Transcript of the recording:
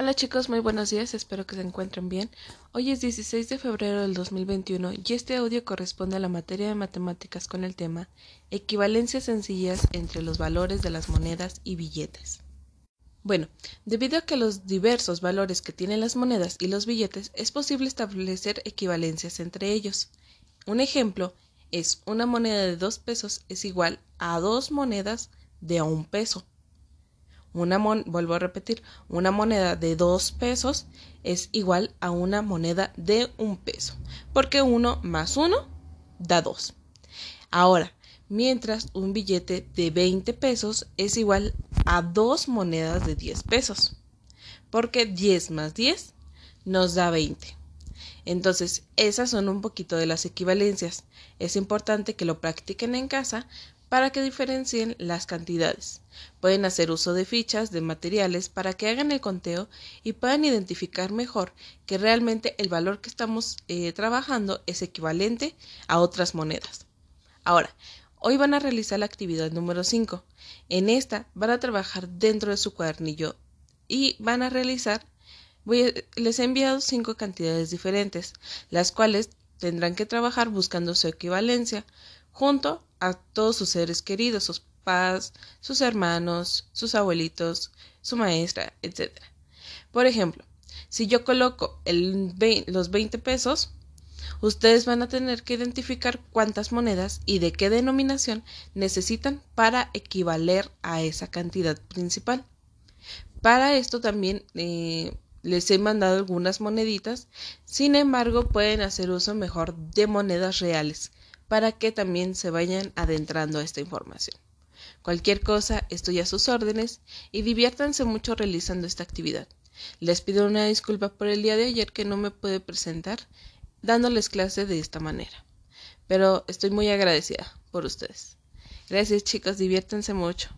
Hola chicos, muy buenos días, espero que se encuentren bien. Hoy es 16 de febrero del 2021 y este audio corresponde a la materia de matemáticas con el tema Equivalencias sencillas entre los valores de las monedas y billetes. Bueno, debido a que los diversos valores que tienen las monedas y los billetes es posible establecer equivalencias entre ellos. Un ejemplo es una moneda de dos pesos es igual a dos monedas de un peso una vuelvo a repetir, una moneda de dos pesos es igual a una moneda de un peso, porque uno más uno da dos. Ahora, mientras un billete de 20 pesos es igual a dos monedas de 10 pesos, porque 10 más 10 nos da 20. Entonces, esas son un poquito de las equivalencias. Es importante que lo practiquen en casa para que diferencien las cantidades. Pueden hacer uso de fichas, de materiales, para que hagan el conteo y puedan identificar mejor que realmente el valor que estamos eh, trabajando es equivalente a otras monedas. Ahora, hoy van a realizar la actividad número 5. En esta van a trabajar dentro de su cuadernillo y van a realizar, les he enviado cinco cantidades diferentes, las cuales tendrán que trabajar buscando su equivalencia junto a todos sus seres queridos, sus padres, sus hermanos, sus abuelitos, su maestra, etc. Por ejemplo, si yo coloco los 20 pesos, ustedes van a tener que identificar cuántas monedas y de qué denominación necesitan para equivaler a esa cantidad principal. Para esto también eh, les he mandado algunas moneditas, sin embargo pueden hacer uso mejor de monedas reales para que también se vayan adentrando a esta información. Cualquier cosa, estoy a sus órdenes y diviértanse mucho realizando esta actividad. Les pido una disculpa por el día de ayer que no me pude presentar dándoles clase de esta manera. Pero estoy muy agradecida por ustedes. Gracias chicos, diviértanse mucho.